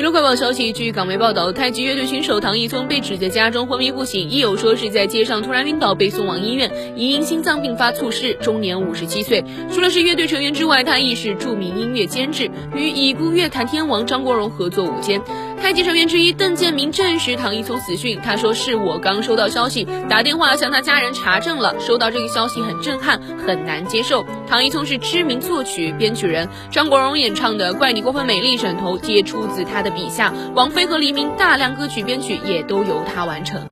娱乐快报消息，据港媒报道，太极乐队选手唐毅聪被指在家中昏迷不醒，亦有说是在街上突然晕倒被送往医院，疑因心脏病发猝逝，终年五十七岁。除了是乐队成员之外，他亦是著名音乐监制，与已故乐坛天王张国荣合作舞间。太极成员之一邓建明证实唐一聪死讯，他说：“是我刚收到消息，打电话向他家人查证了，收到这个消息很震撼，很难接受。”唐一聪是知名作曲编曲人，张国荣演唱的《怪你过分美丽》枕头皆出自他的笔下，王菲和黎明大量歌曲编曲也都由他完成。